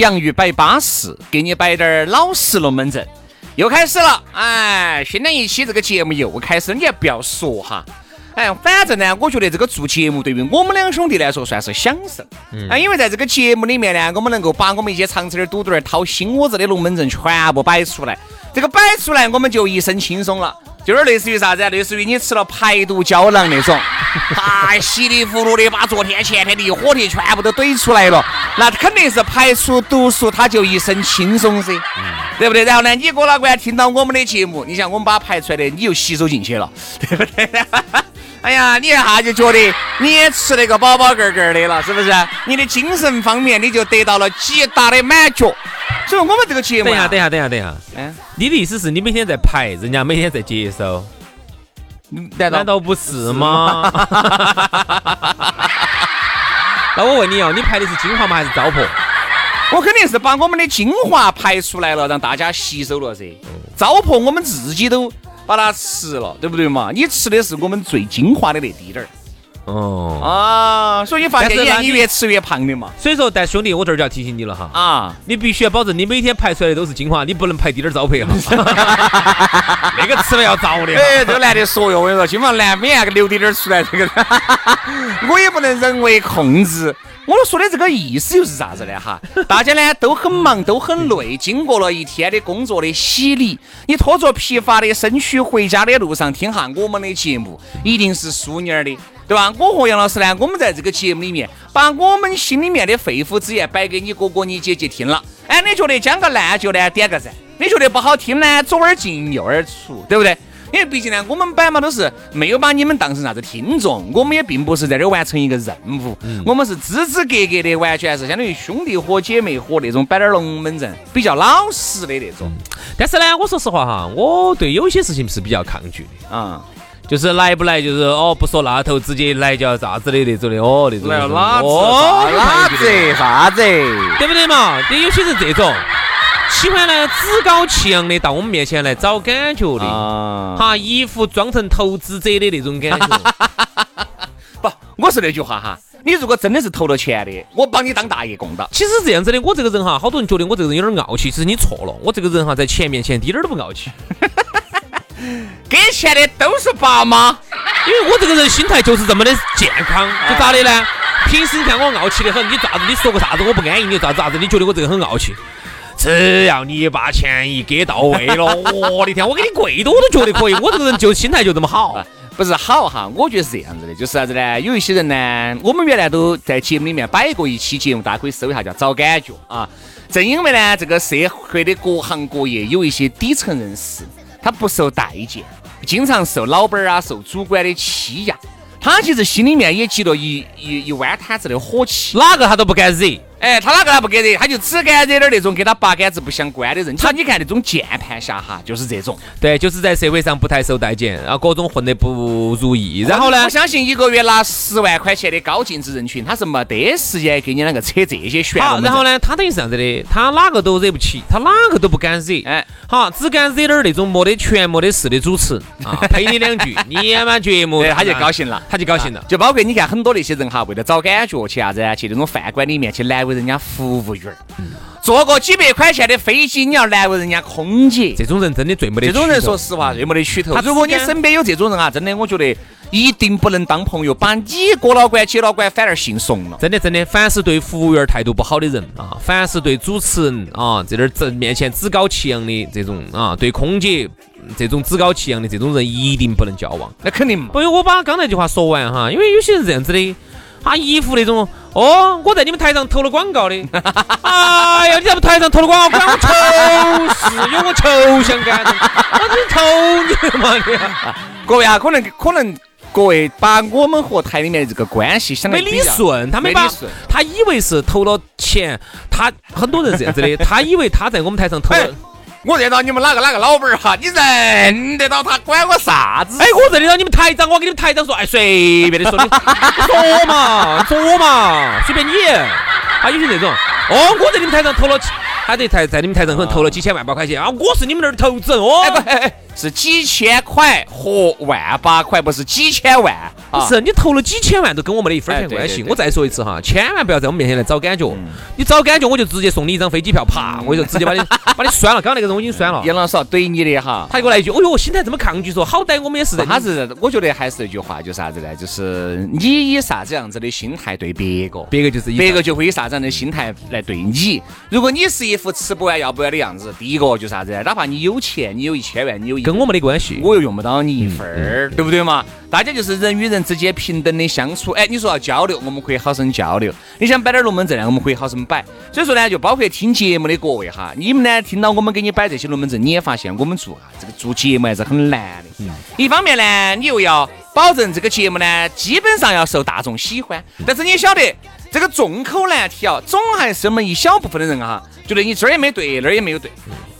洋芋摆巴适，给你摆点儿老实龙门阵，又开始了。哎，新的一期这个节目又开始，你还不要说哈。哎，反正呢，我觉得这个做节目对于我们两兄弟来说算是享受。啊，因为在这个节目里面呢，我们能够把我们一些长子儿、肚肚儿、掏心窝子的龙门阵全部摆出来。这个摆出来，我们就一身轻松了。就是类似于啥子？类似于你吃了排毒胶囊那种，啊 稀里糊涂的把昨天前天的一火题全部都怼出来了，那肯定是排出毒素，他就一身轻松噻，嗯对不对？然后呢，你哥老倌听到我们的节目，你想我们把排出来的，你又吸收进去了，对不对？哎呀，你一下就觉得你也吃那个饱饱嗝嗝的了，是不是？你的精神方面你就得到了极大的满足。所以我们这个节目，等一下，等一下，等一下，等一下，嗯，你的意思是你每天在排，人家每天在接收，难道难道不是吗？那我问你哦，你排的是精华吗，还是糟粕？我肯定是把我们的精华排出来了，让大家吸收了噻。糟粕我们自己都把它吃了，对不对嘛？你吃的是我们最精华的那滴点儿。哦啊，所以你发现你你越吃越胖的嘛。所以说，但兄弟，我这儿就要提醒你了哈啊，你必须要保证你每天排出来的都是精华，你不能排滴点儿糟粕哈。那个吃了要遭的。哎，这个男的说哟，我跟你说，今晚难免留滴点儿出来，这个 我也不能人为控制。我说的这个意思又是啥子呢？哈，大家呢都很忙，都很累，经过了一天的工作的洗礼，你拖着疲乏的身躯回家的路上听下我们的节目，一定是舒宁儿的。对吧？我和杨老师呢，我们在这个节目里面，把我们心里面的肺腑之言摆给你哥哥、你姐姐听了。哎，你觉得讲个烂就呢，点个赞；你觉得不好听呢，左耳进右耳出，对不对？因为毕竟呢，我们摆嘛都是没有把你们当成啥子听众，我们也并不是在这完成一个任务，我们是支支格格的，完全是相当于兄弟伙、姐妹伙那种摆点龙门阵，比较老实的那种。但是呢，我说实话哈，我对有些事情是比较抗拒的啊。就是来不来，就是哦，不说那头，直接来叫啥子的那种的哦，那种。来哪子？哪子？啥子？对不对嘛？对，有些人这种喜欢呢，趾高气扬的到我们面前来找感觉的，哈，一副装成投资者的那种感觉。不，我是那句话哈，你如果真的是投了钱的，我帮你当大爷供到。其实这样子的，我这个人哈，好多人觉得我这个人有点傲气，其实你错了，我这个人哈，在钱面前一点都不傲气。给钱的都是爸妈，因为我这个人心态就是这么的健康，就咋的呢？平时你看我傲气的很，你咋子？你说个啥子我不安逸，你咋子咋子？你觉得我这个很傲气？只要你把钱一给到位了，我的天，我给你跪多都觉得可以。我这个人就心态就这么好，不是好哈？我觉得是这样子的，就是啥子呢？有一些人呢，我们原来都在节目里面摆过一期节目，大家可以搜一下，叫找感觉啊。正因为呢，这个社会的各行各业有一些底层人士。他不受待见，经常受老板啊、受主管的欺压，他其实心里面也积了一一一弯摊子的火气，哪个他都不敢惹，哎，他哪个他不给惹，他就只敢惹点那种跟他八竿子不相关的人。他你看那种键盘侠哈，就是这种。对，就是在社会上不太受待见，然后各种混得不如意。然后呢？我相信一个月拿十万块钱的高净值人群，他是没得时间给你两个扯这些玄。好，然后呢？他等于是这样子的，他哪个都惹不起，他哪个都不敢惹。哎，好，只敢惹点那种没得权、没得势的主持 啊，陪你两句，你演完节目，他就高兴了，他就高兴了。就包括你看很多那些人哈，为了找感觉去啥子去那种饭馆里面去来。为人家服务员儿，坐个几百块钱的飞机，你要难为人家空姐，这种人真的最没得。这种人说实话最没得取头。如果你身边有这种人啊，真的，我觉得一定不能当朋友，把你过了关、接了关，反而姓怂了。真的，真的，凡是对服务员态度不好的人啊，凡是对主持人啊这点儿面前趾高气扬的这种啊，对空姐这种趾高气扬的这种人，一定不能交往。那肯定。不，我把刚才那句话说完哈，因为有些人这样子的。他一副那种哦，我在你们台上投了广告的，哎呀，你在我台上投了广告，关我球事，有我球相干，我真投你嘛你！各位啊，可能可能各位把我们和台里面这个关系想没理顺，他没把，他以为是投了钱，他很多人这样子的，他以为他在我们台上投了。我认到你们哪个哪个老板儿哈，你认得到他管我啥子？哎，我认得到你们台长，我给你们台长说，哎，随便的说，你 说嘛，说嘛，随便你。啊有些那种，哦，我在你们台上投了，他在台在你们台上可能投了几千万把块钱啊，我是你们那儿投资人哦。是几千块和万把块，不是几千万。不是你投了几千万都跟我没得一分钱关系。我再说一次哈，千万不要在我们面前来找感觉。你找感觉，我就直接送你一张飞机票，啪，我就直接把你 把你拴了。刚刚那个人我已经拴了。杨老师怼你的哈，他给我来一句，哦呦，心态这么抗拒，说好歹我们也是。他是，我觉得还是那句话，就啥子呢？就是你以啥子样子的心态对别个，别个就是别个就会以啥子样的心态来对你。如果你是一副吃不完要不完的样子，第一个就啥子？哪怕你有钱，你有一千万，你有一跟我没得关系。我又用不到你一份儿，对不对嘛？大家就是人与人之间平等的相处。哎，你说要交流，我们可以好生交流。你想摆点龙门阵呢，我们可以好生摆。所以说呢，就包括听节目的各位哈，你们呢听到我们给你摆这些龙门阵，你也发现我们做啊这个做节目还是很难的。嗯一方面呢，你又要保证这个节目呢基本上要受大众喜欢，但是你也晓得这个众口难调，总还是我们一小部分的人哈，觉得你这儿也没对，那儿也没有对。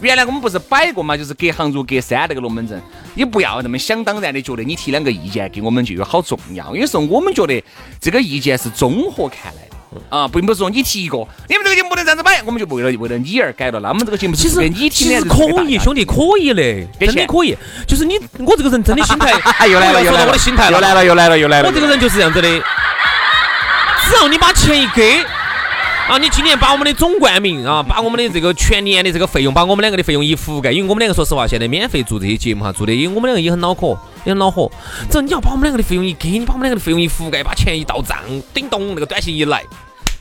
原来我们不是摆过嘛，就是隔行如隔山那个龙门阵。你不要那么想当然的觉得你提两个意见给我们就有好重要。有时候我们觉得这个意见是综合看来的啊，并不是说你提一个，你们这个节目不能这样子摆，我们就为了为了你而改了。那我们这个节目其实你其实可以，兄弟可以的，真的可以。就是你我这个人真的心态又来了，又来了，我的心态又来了，又来了，又来了。我这个人就是这样子的，只要你把钱一给。啊！你今年把我们的总冠名啊，把我们的这个全年的这个费用，把我们两个的费用一覆盖，因为我们两个说实话，现在免费做这些节目哈，做的因为我们两个也很恼火，也很恼火。只要你要把我们两个的费用一给，你把我们两个的费用一覆盖，把钱一到账，叮咚，那个短信一来，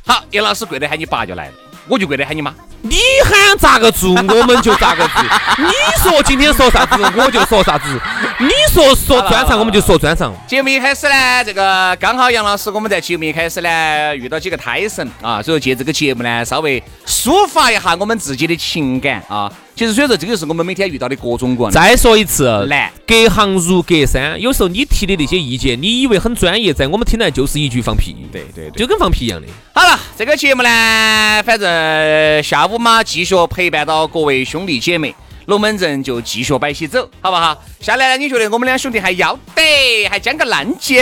好，叶老师跪着喊你爸就来了，我就跪着喊你妈。你喊咋个做，我们就咋个做。你说今天说啥子，我就说啥子。你说说专场，我们就说专场。节目一开始呢，这个刚好杨老师我们在节目一开始呢遇到几个胎神啊，所以说借这个节目呢，稍微抒发一下我们自己的情感啊。其实所以说这个是我们每天遇到的各种各样。再说一次，难隔行如隔山。有时候你提的那些意见，你以为很专业，在我们听来就是一句放屁。对对，就跟放屁一样的。好了，这个节目呢，反正下午嘛，继续陪伴到各位兄弟姐妹，龙门阵就继续摆起走，好不好？下来，你觉得我们两兄弟还要得，还将个烂酒？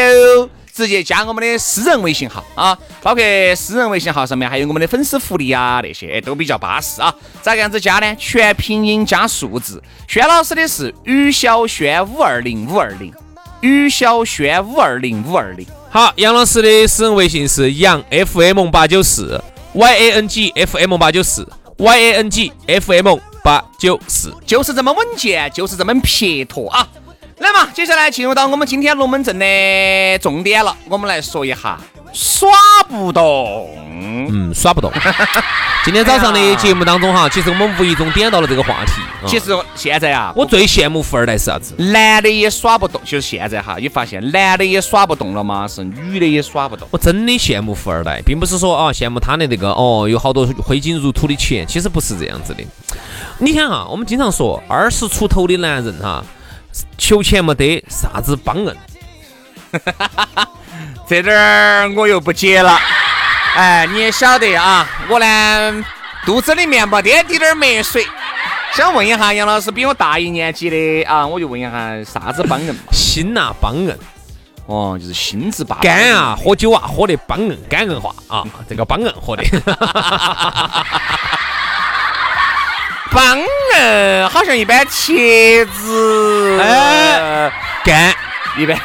直接加我们的私人微信号啊，包括私人微信号上面还有我们的粉丝福利啊，那些都比较巴适啊。咋个样子加呢？全拼音加数字。轩老师的是于小轩五二零五二零，于小轩五二零五二零。好，杨老师的私人微信是杨 FM 八九四，Y A N G F M 八九四，Y A N G F M 八九四，就是这么稳健，就是这么撇脱啊。来嘛，接下来进入到我们今天龙门阵的重点了。我们来说一下耍不动。嗯，耍不动。今天早上的节目当中哈，其实我们无意中点到了这个话题。其实现在啊，我最羡慕富二代是啥子？男的也耍不动。就是现在哈，你发现男的也耍不动了吗？是女的也耍不动。我真的羡慕富二代，并不是说啊羡慕他的那个哦有好多挥金如土的钱，其实不是这样子的。你想哈，我们经常说二十出头的男人哈。求钱没得啥子帮人，这点儿我又不接了。哎，你也晓得啊，我呢肚子里面没得滴点儿墨水。想问一下杨老师，比我大一年级的啊，我就问一下啥子帮人？心呐帮人，哦，就是心字爸。肝啊喝酒啊喝的帮硬肝硬化啊，这个帮硬喝的。帮硬好像一般茄子，哎，肝一般。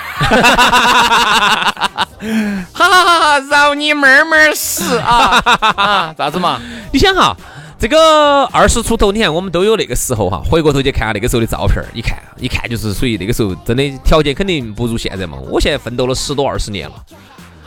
哈哈哈哈！饶你妹儿妹儿死啊 啊！咋子嘛？你想哈，这个二十出头，你看我们都有那个时候哈，回过头去看下那个时候的照片儿，一看一看就是属于那个时候真的条件肯定不如现在嘛。我现在奋斗了十多二十年了。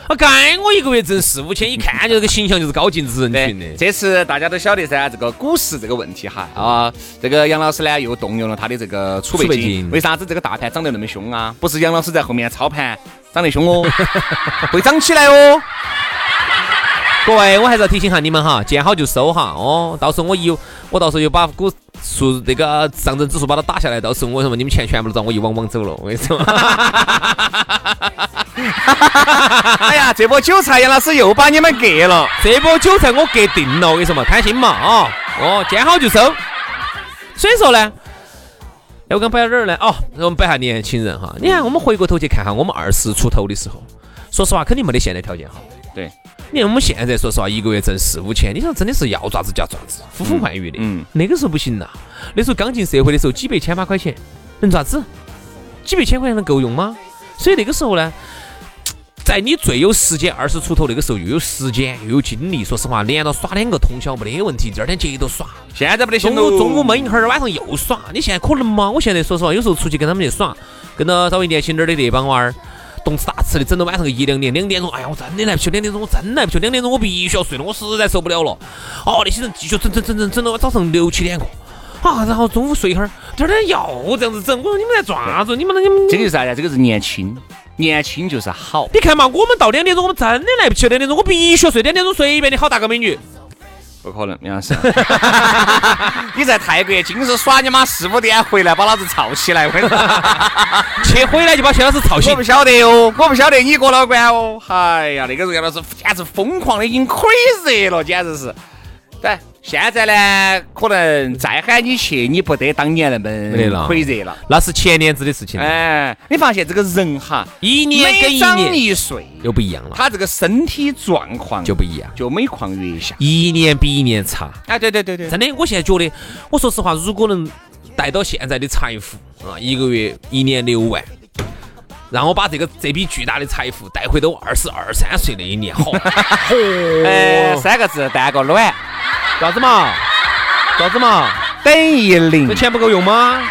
啊，该我一个月挣四五千，一看就这个形象就是高净值人群的。这次大家都晓得噻，这个股市这个问题哈啊，这个杨老师呢又动用了他的这个储备金。为啥子这个大盘涨得那么凶啊？不是杨老师在后面操盘涨得凶哦，会涨起来哦。各位，我还是要提醒下你们哈，见好就收哈哦。到时候我一我到时候又把股数那个上证指数把它打下来，到时候我什么你们钱全部都遭我一网网走了，我跟你说。哎呀，这波韭菜杨老师又把你们割了，这波韭菜我割定了，我跟你说嘛，贪心嘛啊，哦，见好就收。所以说呢，哎，我刚摆到这儿呢？哦，我们摆下年轻人哈，你看我们回过头去看哈，我们二十出头的时候，说实话肯定没得现在条件好。对，你看我们现在说实话，一个月挣四五千，你说真的是要爪子就要爪子，呼风唤雨的。嗯，那个时候不行呐，那时候刚进社会的时候，几百千把块钱能爪子？几百千块钱能够用吗？所以那个时候呢。在你最有时间二十出头那个时候，又有时间又有精力，说实话，连到耍两个通宵没得问题。第二天接着耍，现在不得行中午中午闷一会儿，晚上又耍。你现在可能吗？我现在说实话，有时候出去跟他们去耍，跟到稍微年轻点的那帮娃儿，动次打次的，整到晚上个一两点、两点钟，哎呀，我真的来不及，两点钟我真来不及，两点钟我必须要睡了，我实在受不了了。哦，那些人继续整整整整整到早上六七点过。啊，然后中午睡一会儿，第二天又这样子整。我说你们在做啥子？你们你们这个是啥呀？这个是年轻。年轻就是好，你看嘛，我们到两点钟，我们真的来不及。两点钟我必须要睡，两点钟随便你好大个美女，不可能，杨老师。你在泰国今日耍你妈四五点回来把老子吵起来，去回来就把薛老师吵醒。我不晓得哦，我不晓得你过老倌哦。哎呀，那个时候杨老师简直疯狂的已经 crazy 了，简直是。对。现在呢，可能再喊你去，你不得当年那么回热了。那是前年子的事情。哎，你发现这个人哈，一年跟一年一岁又不一样了，他这个身体状况就不一样，就每况愈下，一年比一年差。哎，对对对对，真的，我现在觉得，我说实话，如果能带到现在的财富啊，一个月一年六万，让我把这个这笔巨大的财富带回到二十二三岁那一年，好，哎，三个字，带个卵。啥子嘛？啥子嘛？等于零。这钱不够用吗？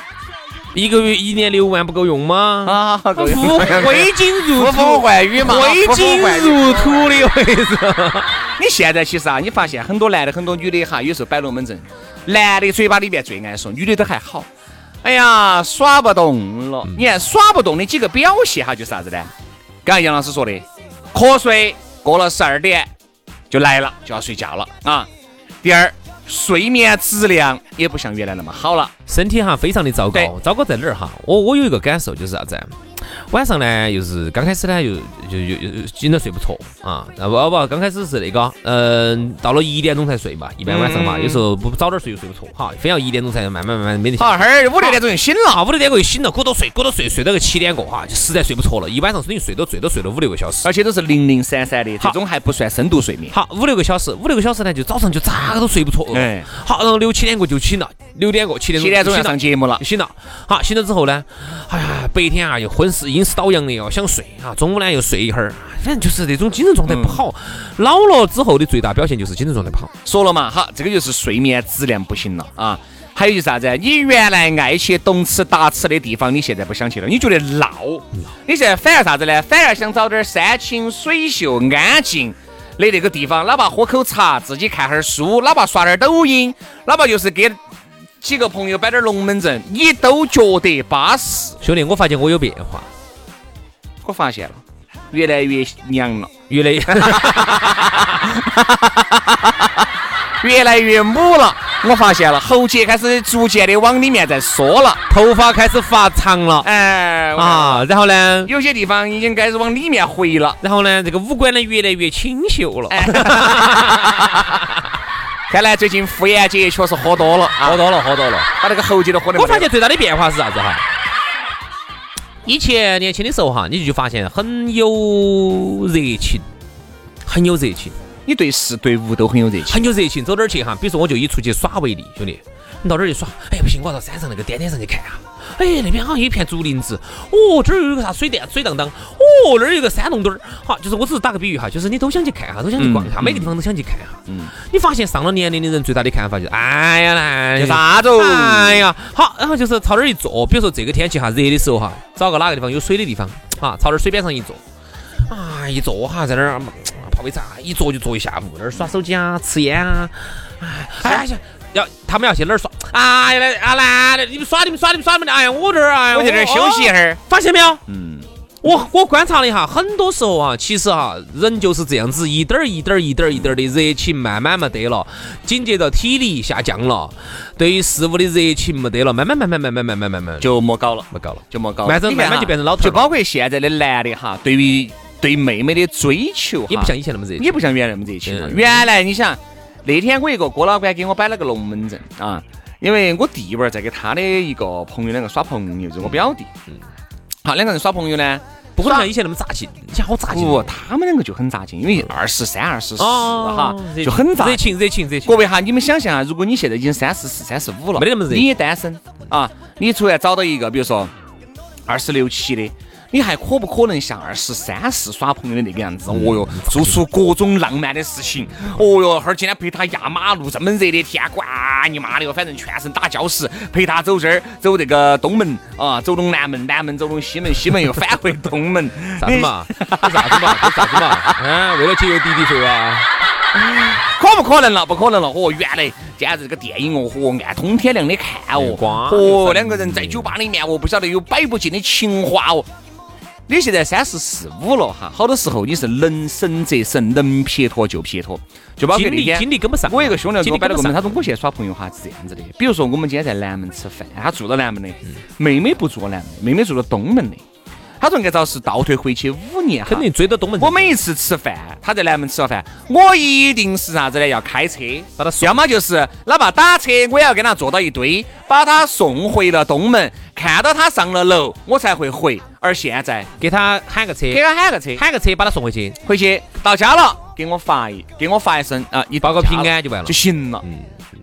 一个月一年六万不够用吗？啊，挥金如土，呼风唤雨嘛，挥金如土的位置。你现在其实啊，你发现很多男的、很多女的哈，有时候摆龙门阵，男的嘴巴里面最爱说，女的都还好。哎呀，耍不动了。你看耍不动的几个表现哈，就是啥子呢？刚才杨老师说的，瞌睡过了十二点。就来了，就要睡觉了啊！第二，睡眠质量也不像原来那么好了，身体哈非常的糟糕。糟糕在哪儿哈？我我有一个感受就是啥子？晚上呢，又是刚开始呢，又就又又紧着睡不着啊。不不，刚开始是那个，嗯，到了一点钟才睡嘛。一般晚上嘛，有时候不早点睡又睡不着，哈，非要一点钟才慢慢慢慢没得。好，哈儿五六点钟就醒了，五六点过就醒了，鼓捣睡，鼓捣睡，睡到个七点过哈，就实在睡不着了。一晚上等于睡都最多睡了五六个小时，而且都是零零散散的，这种还不算深度睡眠。好，五六个小时，五六个小时呢，就早上就咋个都睡不着。哎，好，然后六七点过就醒了，六点过七点七点钟要上节目了，醒了。好，醒了之后呢，哎呀，白天啊又昏死阴死倒阳的哦，想睡啊，中午呢又睡一会儿，反正就是那种精神状态不好。老了之后的最大表现就是精神状态不好。说了嘛，好，这个就是睡眠质量不行了啊。还有就是啥子？你原来爱去动吃打吃的地方，你现在不想去了，你觉得闹。你现在反而啥子呢？反而想找点山清水秀、安静的那个地方，哪怕喝口茶，自己看会儿书，哪怕刷点抖音，哪怕就是给几个朋友摆点龙门阵，你都觉得巴适。兄弟，我发现我有变化。我发现了，越来越娘了，越来越 越来越母了。我发现了，喉结开始逐渐的往里面在缩了，头发开始发长了哎啊，啊，然后呢，有些地方已经开始往里面回了。然后呢，这个五官呢越来越清秀了，看来最近妇炎洁确实喝多了，啊喝多了，喝多了。把那个喉结都喝的。我发现最大的变化是啥子哈？以前年轻的时候哈，你就发现很有热情，很有热情，你对事对物都很有热情。很有热情。走哪儿去哈？比如说我就以出去耍为例，兄弟，你到哪儿去耍？哎，不行，我要到山上那个点点上去看啊。哎，那边好像有一片竹林子，哦，这儿有个啥水电水荡荡，哦，那儿有个山洞洞儿，好，就是我只是打个比喻哈，就是你都想去看哈，都想去逛一下，每个地方都想去看哈。嗯，你发现上了年龄的人最大的看法就是，哎呀来，有啥子哦？哎呀，好，然后就是朝那儿一坐，比如说这个天气哈，热的时候哈，找个哪个地方有水的地方，哈，朝那儿水边上一坐，啊，一坐哈，在那儿泡杯茶，一坐就坐一下午，那儿耍手机啊，吃烟啊，哎，哎呀，要他们要去哪儿耍？哎呀来啊来来，你们耍你们耍你们耍你们的，哎呀我这儿哎呀，我在这儿休息一会儿。发现没有？嗯，我我观察了一下，很多时候啊，其实哈，人就是这样子，一点儿一点儿一点儿一点儿的热情慢慢没得了，紧接着体力下降了，对于事物的热情没得了，慢慢慢慢慢慢慢慢慢慢就莫搞了，没搞了。就莫搞了。慢慢慢慢就变成老头就包括现在的男的哈，对于对妹妹的追求，也不像以前那么热情，也不像原来那么热情了。嗯原来你想，那天我一个郭老倌给我摆了个龙门阵啊，因为我弟娃儿在给他的一个朋友两个耍朋友，就是我表弟。嗯好，两个人耍朋友呢，不可能像以前那么扎劲，以前好扎劲不，他们两个就很扎劲，因为二十三、二十四哈，就很扎热情热情热情各。位哈，你们想象啊，如果你现在已经三十四、三十五了，没得那么热你也单身啊，你突然找到一个，比如说二十六七的。你还可不可能像二十三四耍朋友的那个样子？哦哟，做出各种浪漫的事情。哦哟，哈儿今天陪他压马路，这么热的天，管你妈的哟！反正全身打礁石，陪他走这儿，走这个东门啊，走东南门，南门走东西门，西门又返回东门。啥子嘛？这啥子嘛？这啥子嘛？嗯，为了节约滴滴费啊！可不可能了？不可能了！哦，原来简直这个电影哦，嚯，按通天亮的看哦，光嚯，两个人在酒吧里面哦，不晓得有摆不尽的情话哦。你现在三十四五了哈，好多时候你是能省则省，能撇脱就撇脱，就包括精力那天精力跟不上我一个兄弟给我摆了个门，他说我现在耍朋友哈是这样子的，比如说我们今天在南门吃饭，他住到南门的，妹妹不住南门，妹妹住到东门的。他说按照是倒退回去五年，肯定追到东门。我每一次吃饭，他在南门吃了饭，我一定是啥子呢？要开车把他送要么就是哪怕打车，我也要跟他坐到一堆，把他送回了东门，看到他上了楼，我才会回。而现在给他喊个车，给他喊个车，喊个车把他送回去，回去到家了，给我发一给我发一声啊，一报个平安就完了就行了。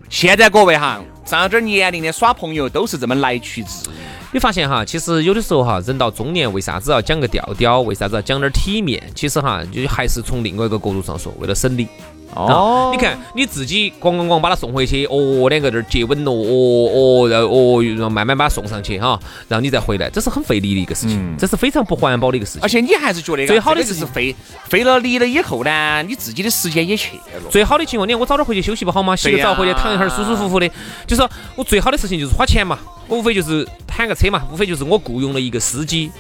现在各位哈，上点儿年龄的耍朋友都是这么来去自如。你发现哈，其实有的时候哈，人到中年为啥子要讲个调调？为啥子要讲点体面？其实哈，就还是从另外一个角度上说，为了省力。哦你看你自己咣咣咣把他送回去，哦，两个在这儿接吻了，哦哦，然后哦，然后慢慢把他送上去哈，然后你再回来，这是很费力的一个事情，这是非常不环保的一个事情。而且你还是觉得最好的就是费费了力了以后呢，你自己的时间也去了。最好的情况，你看我早点回去休息不好吗？洗个澡回去躺一会儿，舒舒服服的。就是说我最好的事情就是花钱嘛，我无非就是喊个车嘛，无非就是我雇佣了一个司机，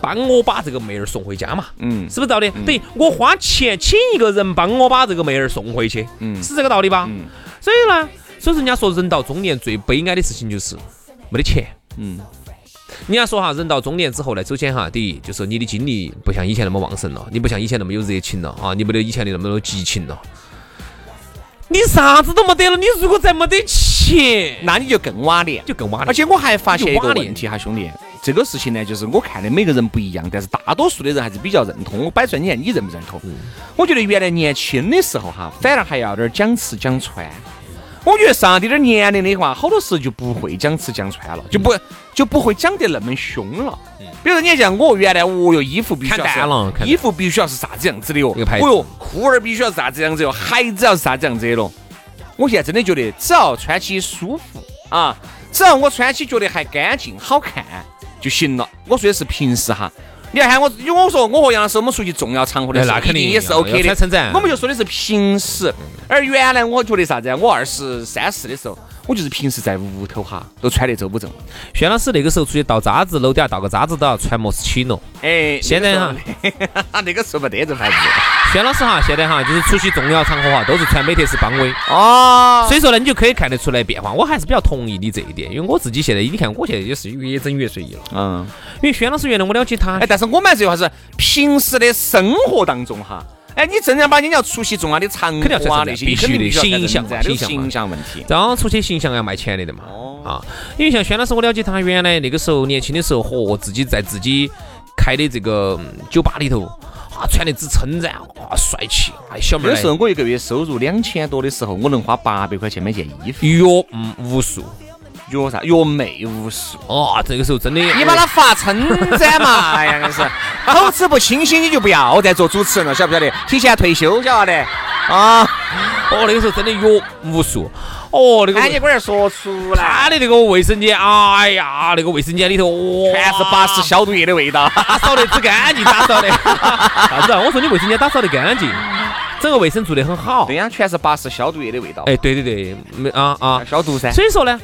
帮我把这个妹儿送回家嘛。嗯是不是道理？等于我花钱请一个人帮我把这个妹儿送回去，嗯是这个道理吧？嗯所以呢，所以人家说人到中年最悲哀的事情就是没得钱。嗯，人家说哈，人到中年之后呢，首先哈，第一就是你的精力不像以前那么旺盛了，你不像以前那么有热情了啊，你没得以前的那么多激情了。你啥子都没得了，你如果再没得钱，那你就更瓦脸。就更瓦而且我还发现一个问题哈，兄弟，这个事情呢，就是我看的每个人不一样，但是大多数的人还是比较认同。我摆出来，你看你认不认同？我觉得原来年轻的时候哈，反而还要点儿讲吃讲穿。我觉得上点点年龄的话，好多时候就不会讲吃讲穿了，就不就不会讲得那么凶了。比如说你像我原来，哦哟，衣服必须要了衣服必须要是啥子样子的哟，哦哟，裤儿必须要是啥子样子哟，鞋子要是啥子样子的咯。我现在真的觉得，只要穿起舒服啊，只要我穿起觉得还干净好看就行了。我说的是平时哈，你要喊我，因为我说我和杨老师我们出去重要场合的时候，哎那肯定也是 OK 的我们就说的是平时，而原来我觉得啥子啊？我二十三四的时候，我就是平时在屋头哈，都穿得周不正。轩老师那个时候出去倒渣子，楼底下倒个渣子都要穿莫斯奇诺。哎，现在哈，那个时候没得这牌子。轩老师哈，现在哈就是出席重要场合哈，都是穿美特斯邦威。哦，所以说呢，你就可以看得出来变化。我还是比较同意你这一点，因为我自己现在，你看我现在也是越整越随意了。嗯，因为轩老师原来我了解他，哎，但是我们这句话是平时的生活当中哈。哎，你正儿八经要出席重要的场合啊，那些必须的形象，形象形象问题。然后出去形象要卖钱的的嘛。啊，因为像轩老师，我了解他原来那个时候年轻的时候，和自己在自己开的这个酒吧里头，啊，穿的只称赞，哇，帅气。哎，小妹儿。那时候我一个月收入两千多的时候，我能花八百块钱买件衣服。哟，嗯，无数。约啥？约妹无数哦！这个时候真的，你把它发称赞嘛！哎呀，是口齿不清晰，你就不要再做主持人了，晓不晓得？提前退休，晓得？啊！哦，那个时候真的约无数。哦，那个。你龟儿说出来。他的那个卫生间，哎呀，那个卫生间里头全是巴氏消毒液的味道，打扫得只干净，打扫的。啥子？我说你卫生间打扫得干净，整个卫生做得很好。对呀，全是巴氏消毒液的味道。哎，对对对，没啊啊，消毒噻。所以说呢。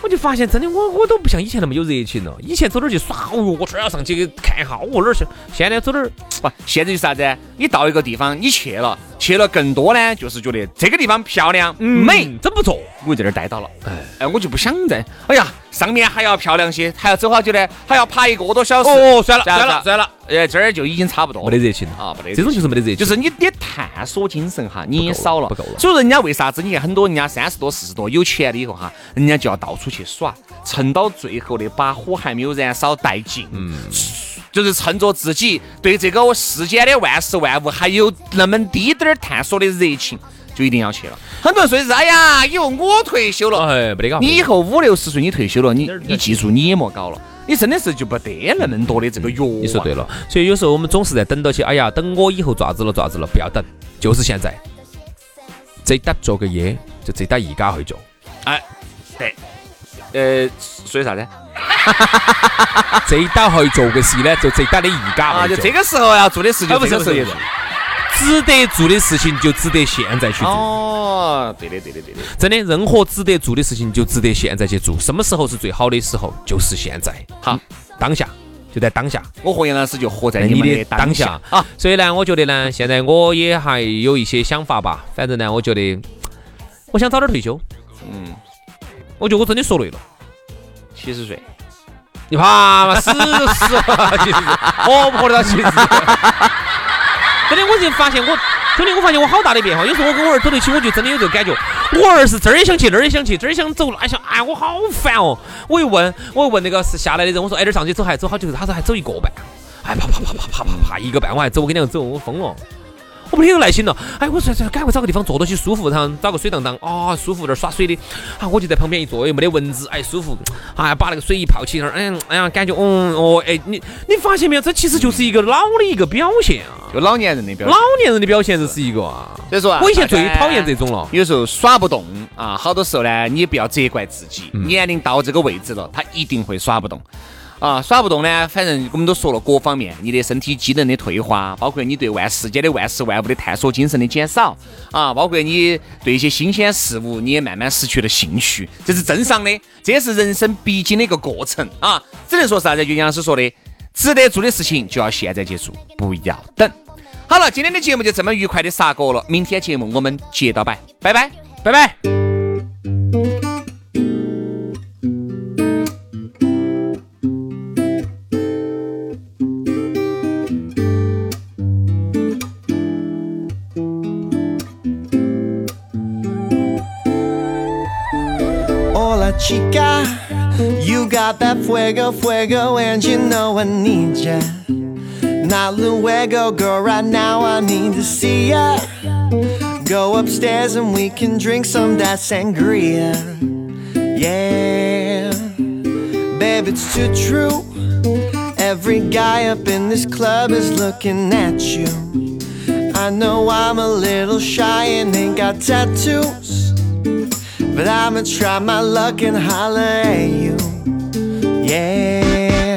我就发现，真的，我我都不像以前那么有热情了。以前走哪儿去耍，哦哟，我这儿要上去看一下，我哪儿去？现在走哪儿？不，现在是啥子？你到一个地方，你去了。去了更多呢，就是觉得这个地方漂亮、美，真不错，我就在这儿待到了。哎，哎，我就不想在。哎呀，上面还要漂亮些，还要走好久呢，还要爬一个多小时。哦，算了，算了，算了。哎，这儿就已经差不多，没得热情了啊，没得。这种就是没得热情，就是你的探索精神哈，你也少了，不够了。所以人家为啥子？你看很多人家三十多、四十多有钱了以后哈，人家就要到处去耍，趁到最后的把火还没有燃烧殆尽。嗯。就是趁着自己对这个世间的万事万物还有那么滴点儿探索的热情，就一定要去了。很多人说的是，哎呀，以后我退休了，哎，没得搞。你以后五六十岁你退休了，你你记住你也莫搞了，你真的是就不得那么多的这个欲望。你说对了，所以有时候我们总是在等到起，哎呀，等我以后爪子了爪子了，不要等，就是现在。这打做个业，就这打一家去做。哎，对，呃，说啥子？这一打去做个事呢，就这打的一家啊，就这个时候要做的事情，不是不是，值得做的事情就值得现在去做。哦，对的对的对的，真的，任何值得做的事情就值得现在去做。什么时候是最好的时候？就是现在。好，当下就在当下。我和杨老师就活在你的当下啊。所以呢，我觉得呢，现在我也还有一些想法吧。反正呢，我觉得我想早点退休。嗯，我觉得我真的说累了。七十岁，你怕嘛？死都死了，其实活不活得到七十？真的，我就发现我，兄弟，我发现我好大的变化。有时候我跟我儿走在一起，我就真的有这个感觉。我儿是这儿也想去，那儿也想去，这儿想走，那想，哎，我好烦哦。我一问，我一问那个是下来的人，我说，哎，这上去走还走好久？他说还走一个半。哎，啪啪啪啪啪啪啪，一个半我还走，我跟你讲走，我疯了。我没有耐心了，哎，我说说赶快找个地方坐到起舒服，然后找个水荡荡啊，舒服点耍水的，啊，我就在旁边一坐，又没得蚊子，哎，舒服，哎，把那个水一泡起那儿，哎，哎呀，感觉，嗯，哦，哎，你你发现没有？这其实就是一个老的一个表现啊，就老年人的表，现，老年人的表现这是一个啊。所以说啊，我以前最讨厌这种了，有时候耍不动啊，好多时候呢，你也不要责怪自己，年龄到这个位置了，他一定会耍不动。啊，耍不动呢，反正我们都说了，各方面，你的身体机能的退化，包括你对万世间的万事万物的探索精神的减少，啊，包括你对一些新鲜事物，你也慢慢失去了兴趣，这是正常的，这也是人生必经的一个过程啊。只能说啥子？就杨老师说的，值得做的事情就要现在去做，不要等。好了，今天的节目就这么愉快的杀过了，明天节目我们接着摆，拜拜，拜拜。Chica. You got that fuego, fuego, and you know I need ya. Not luego, girl, right now I need to see ya. Go upstairs and we can drink some that sangria. Yeah, babe, it's too true. Every guy up in this club is looking at you. I know I'm a little shy and ain't got tattoos. But I'ma try my luck and holler at you. Yeah.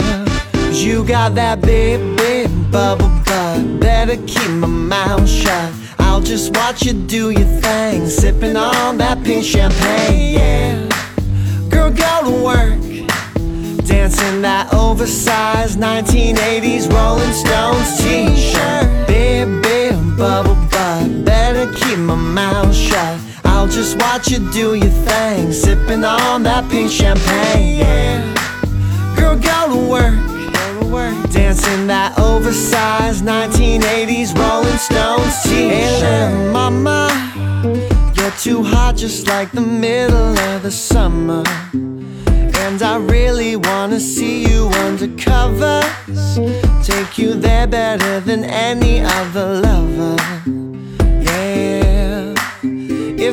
Cause you got that big, big bubble butt. Better keep my mouth shut. I'll just watch you do your thing, sipping on that pink champagne. Yeah, girl, go to work. Dancing that oversized 1980s Rolling Stones t-shirt Baby, bubble butt Better keep my mouth shut Just watch you do your thing. Sipping on that pink champagne. Yeah. Girl, go to work. Dancing that oversized 1980s Rolling Stones t-shirt Hey, mama You're too hot just like the middle of the summer. And I really wanna see you under covers. Take you there better than any other lover.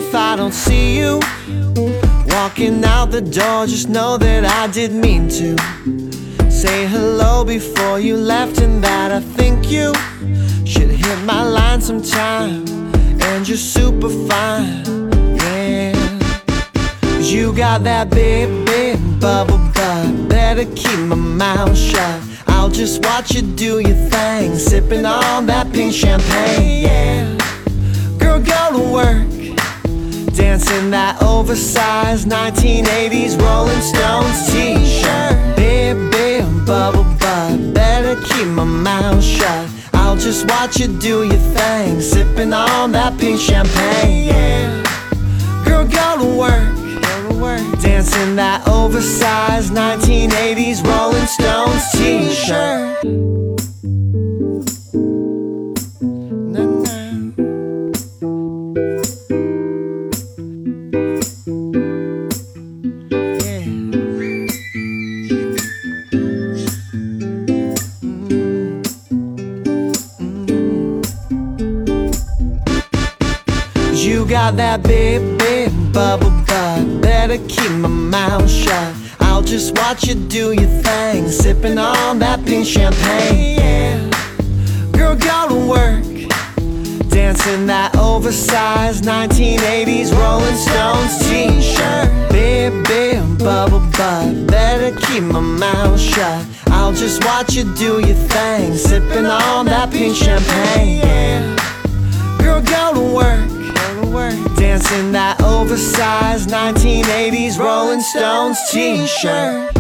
If I don't see you walking out the door, just know that I did mean to. Say hello before you left, and that I think you should hit my line sometime. And you're super fine. Yeah. Cause you got that big, big bubble butt. Better keep my mouth shut. I'll just watch you do your thing, sipping on that pink champagne. Yeah, girl, go to work. Dancing that oversized 1980s Rolling Stones t-shirt. Big, big bubble butt. Better keep my mouth shut. I'll just watch you do your thing, sipping on that pink champagne. Yeah, girl, go to work. Dancing that oversized 1980s Rolling Stones t-shirt. Got that big, big bubble butt. Better keep my mouth shut. I'll just watch you do your thing, sipping on that pink champagne. Yeah. Girl, go to work. Dancing that oversized 1980s Rolling Stones t-shirt. Big, big bubble butt. Better keep my mouth shut. I'll just watch you do your thing, sipping on that pink champagne. Yeah. Girl, go to work. Dancing that oversized 1980s Rolling Stones t-shirt.